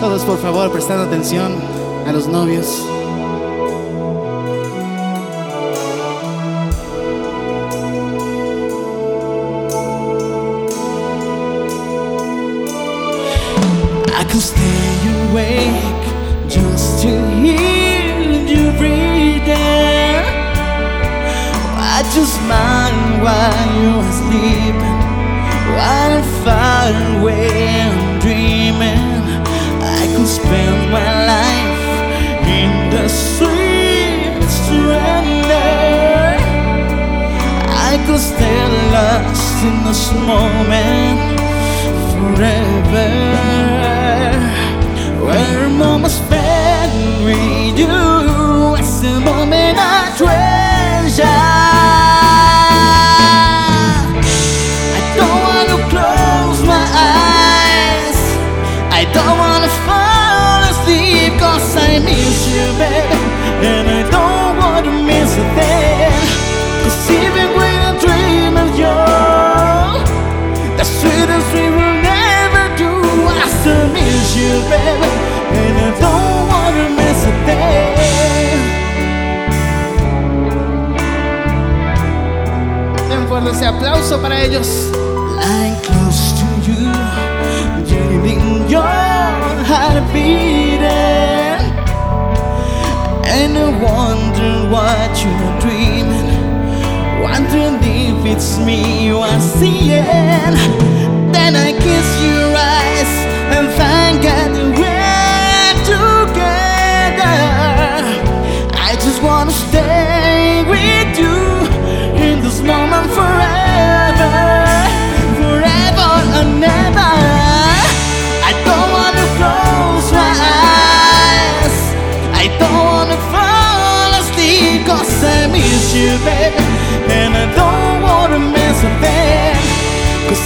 Todos por favor prestando atención a los novios. Could stay awake just to hear you breathing. I just mind while you are sleeping, while far away I'm dreaming. I could spend my life in the sweet surrender. I could stay lost in this moment forever. Fuerte ese aplauso para ellos. Close to you, your heart beating. And I wonder what you're dreaming. Wondering if it's me you are seeing. Then I kiss your eyes and thank God we're together. I just wanna stay with you in this moment forever, you, baby. And I don't wanna miss a thing. Cause